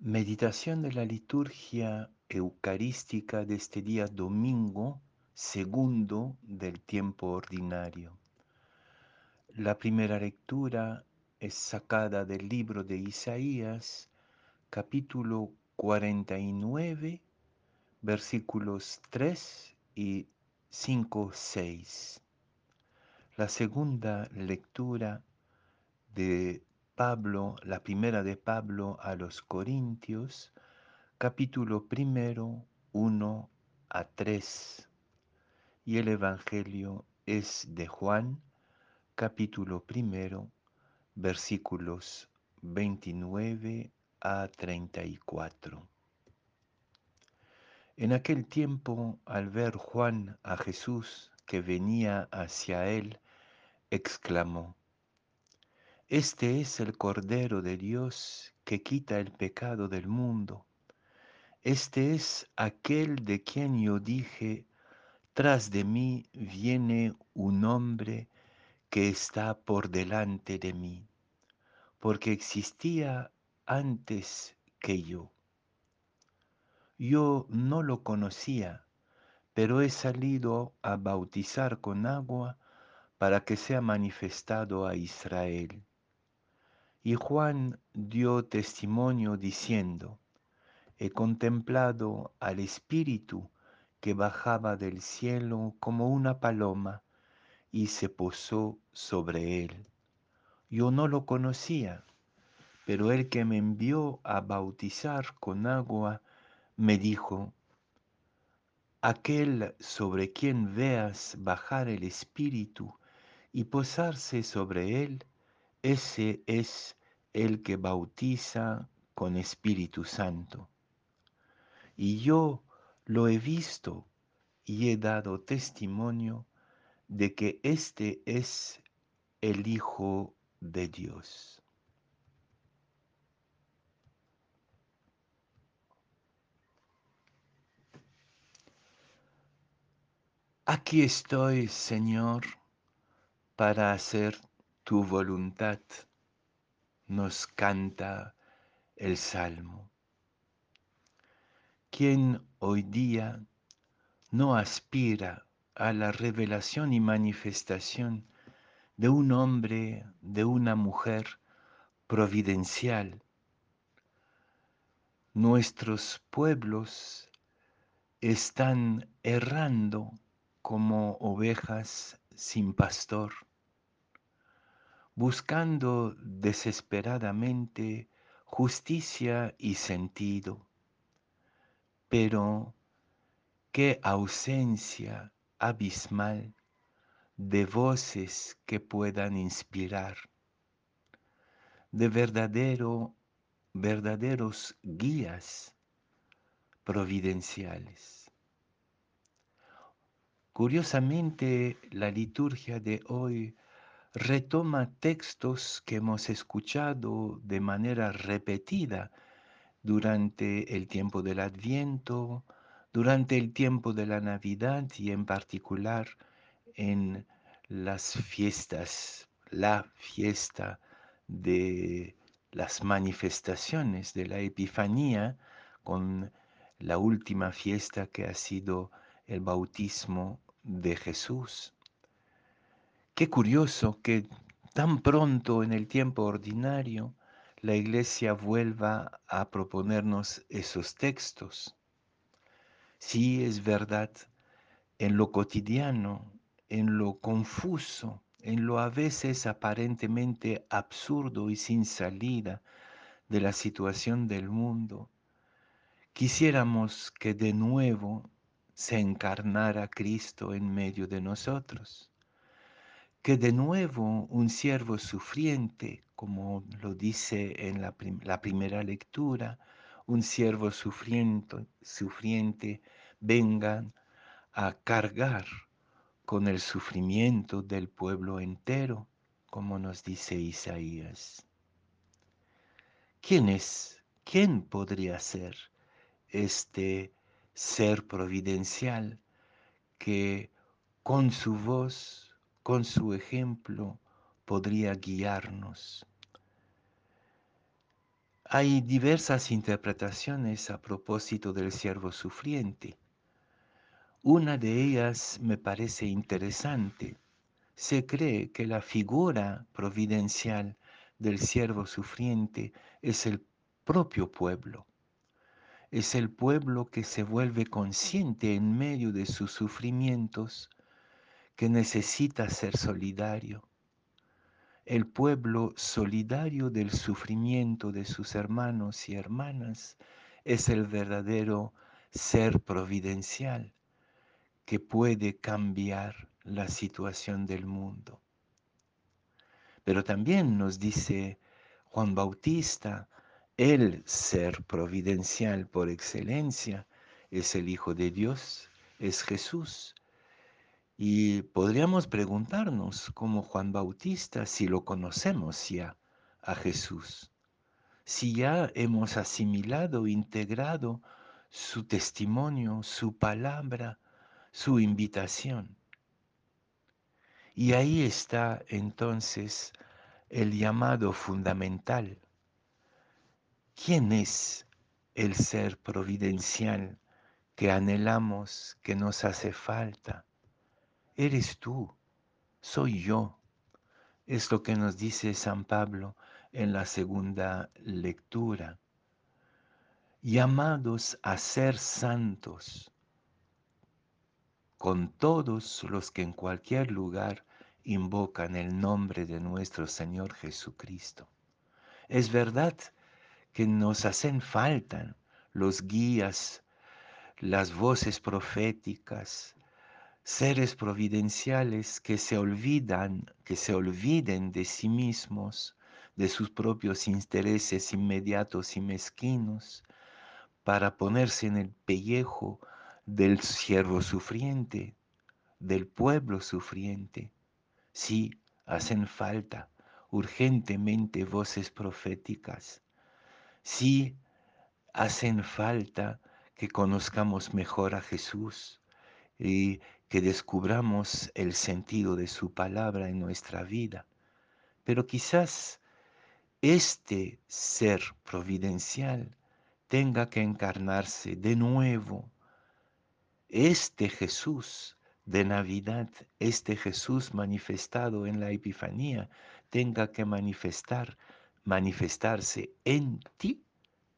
Meditación de la liturgia eucarística de este día domingo, segundo del tiempo ordinario. La primera lectura es sacada del libro de Isaías, capítulo 49, versículos 3 y 5, 6. La segunda lectura de Pablo, la primera de Pablo a los Corintios, capítulo primero, 1 a 3. Y el Evangelio es de Juan, capítulo primero, versículos 29 a 34. En aquel tiempo, al ver Juan a Jesús que venía hacia él, exclamó, este es el Cordero de Dios que quita el pecado del mundo. Este es aquel de quien yo dije, tras de mí viene un hombre que está por delante de mí, porque existía antes que yo. Yo no lo conocía, pero he salido a bautizar con agua para que sea manifestado a Israel. Y Juan dio testimonio diciendo, he contemplado al Espíritu que bajaba del cielo como una paloma y se posó sobre él. Yo no lo conocía, pero el que me envió a bautizar con agua me dijo, aquel sobre quien veas bajar el Espíritu y posarse sobre él, ese es el que bautiza con Espíritu Santo. Y yo lo he visto y he dado testimonio de que este es el Hijo de Dios. Aquí estoy, Señor, para hacer tu voluntad, nos canta el Salmo. Quien hoy día no aspira a la revelación y manifestación de un hombre, de una mujer providencial. Nuestros pueblos están errando como ovejas sin pastor, buscando desesperadamente justicia y sentido. Pero qué ausencia abismal de voces que puedan inspirar, de verdadero, verdaderos guías providenciales. Curiosamente, la liturgia de hoy retoma textos que hemos escuchado de manera repetida durante el tiempo del Adviento, durante el tiempo de la Navidad y en particular en las fiestas, la fiesta de las manifestaciones de la Epifanía, con la última fiesta que ha sido el bautismo de Jesús. Qué curioso que tan pronto en el tiempo ordinario la Iglesia vuelva a proponernos esos textos. Sí, es verdad, en lo cotidiano, en lo confuso, en lo a veces aparentemente absurdo y sin salida de la situación del mundo, quisiéramos que de nuevo se encarnara Cristo en medio de nosotros, que de nuevo un siervo sufriente, como lo dice en la, la primera lectura, un siervo sufriente, sufriente venga a cargar con el sufrimiento del pueblo entero, como nos dice Isaías. ¿Quién es? ¿Quién podría ser este ser providencial que con su voz, con su ejemplo, podría guiarnos? Hay diversas interpretaciones a propósito del siervo sufriente. Una de ellas me parece interesante. Se cree que la figura providencial del siervo sufriente es el propio pueblo. Es el pueblo que se vuelve consciente en medio de sus sufrimientos que necesita ser solidario. El pueblo solidario del sufrimiento de sus hermanos y hermanas es el verdadero ser providencial que puede cambiar la situación del mundo. Pero también nos dice Juan Bautista, el ser providencial por excelencia es el Hijo de Dios, es Jesús. Y podríamos preguntarnos, como Juan Bautista, si lo conocemos ya a Jesús, si ya hemos asimilado, integrado su testimonio, su palabra, su invitación. Y ahí está entonces el llamado fundamental. ¿Quién es el ser providencial que anhelamos, que nos hace falta? Eres tú, soy yo. Es lo que nos dice San Pablo en la segunda lectura. Llamados a ser santos con todos los que en cualquier lugar invocan el nombre de nuestro Señor Jesucristo. Es verdad que nos hacen falta los guías, las voces proféticas, seres providenciales que se olvidan, que se olviden de sí mismos, de sus propios intereses inmediatos y mezquinos, para ponerse en el pellejo del siervo sufriente, del pueblo sufriente. Sí, hacen falta urgentemente voces proféticas. Sí, hacen falta que conozcamos mejor a Jesús y que descubramos el sentido de su palabra en nuestra vida. Pero quizás este ser providencial tenga que encarnarse de nuevo este Jesús de Navidad, este Jesús manifestado en la Epifanía, tenga que manifestar, manifestarse en ti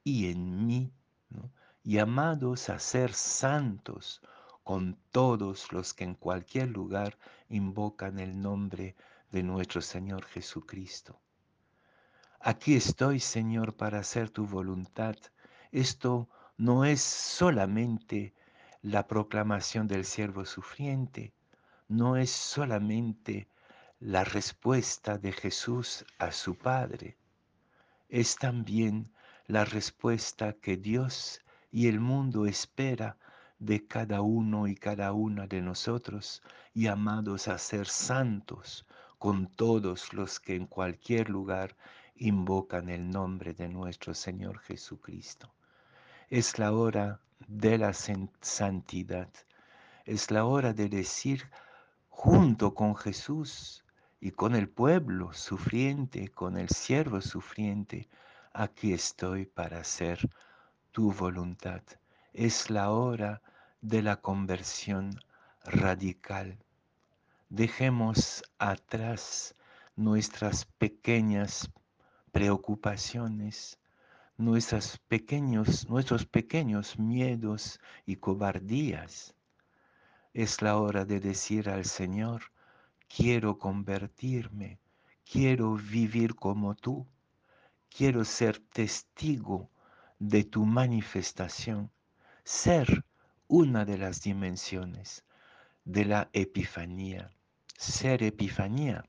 y en mí, llamados a ser santos con todos los que en cualquier lugar invocan el nombre de nuestro Señor Jesucristo. Aquí estoy, Señor, para hacer tu voluntad. Esto no es solamente la proclamación del siervo sufriente no es solamente la respuesta de Jesús a su Padre, es también la respuesta que Dios y el mundo espera de cada uno y cada una de nosotros, llamados a ser santos con todos los que en cualquier lugar invocan el nombre de nuestro Señor Jesucristo. Es la hora de la santidad. Es la hora de decir junto con Jesús y con el pueblo sufriente, con el siervo sufriente, aquí estoy para hacer tu voluntad. Es la hora de la conversión radical. Dejemos atrás nuestras pequeñas preocupaciones, nuestros pequeños, nuestros pequeños miedos y cobardías. Es la hora de decir al Señor, quiero convertirme, quiero vivir como tú, quiero ser testigo de tu manifestación, ser una de las dimensiones de la epifanía, ser epifanía,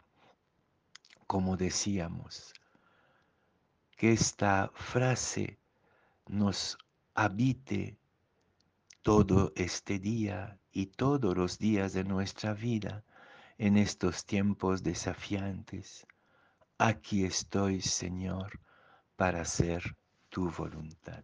como decíamos, que esta frase nos habite todo este día y todos los días de nuestra vida en estos tiempos desafiantes. Aquí estoy, Señor, para hacer tu voluntad.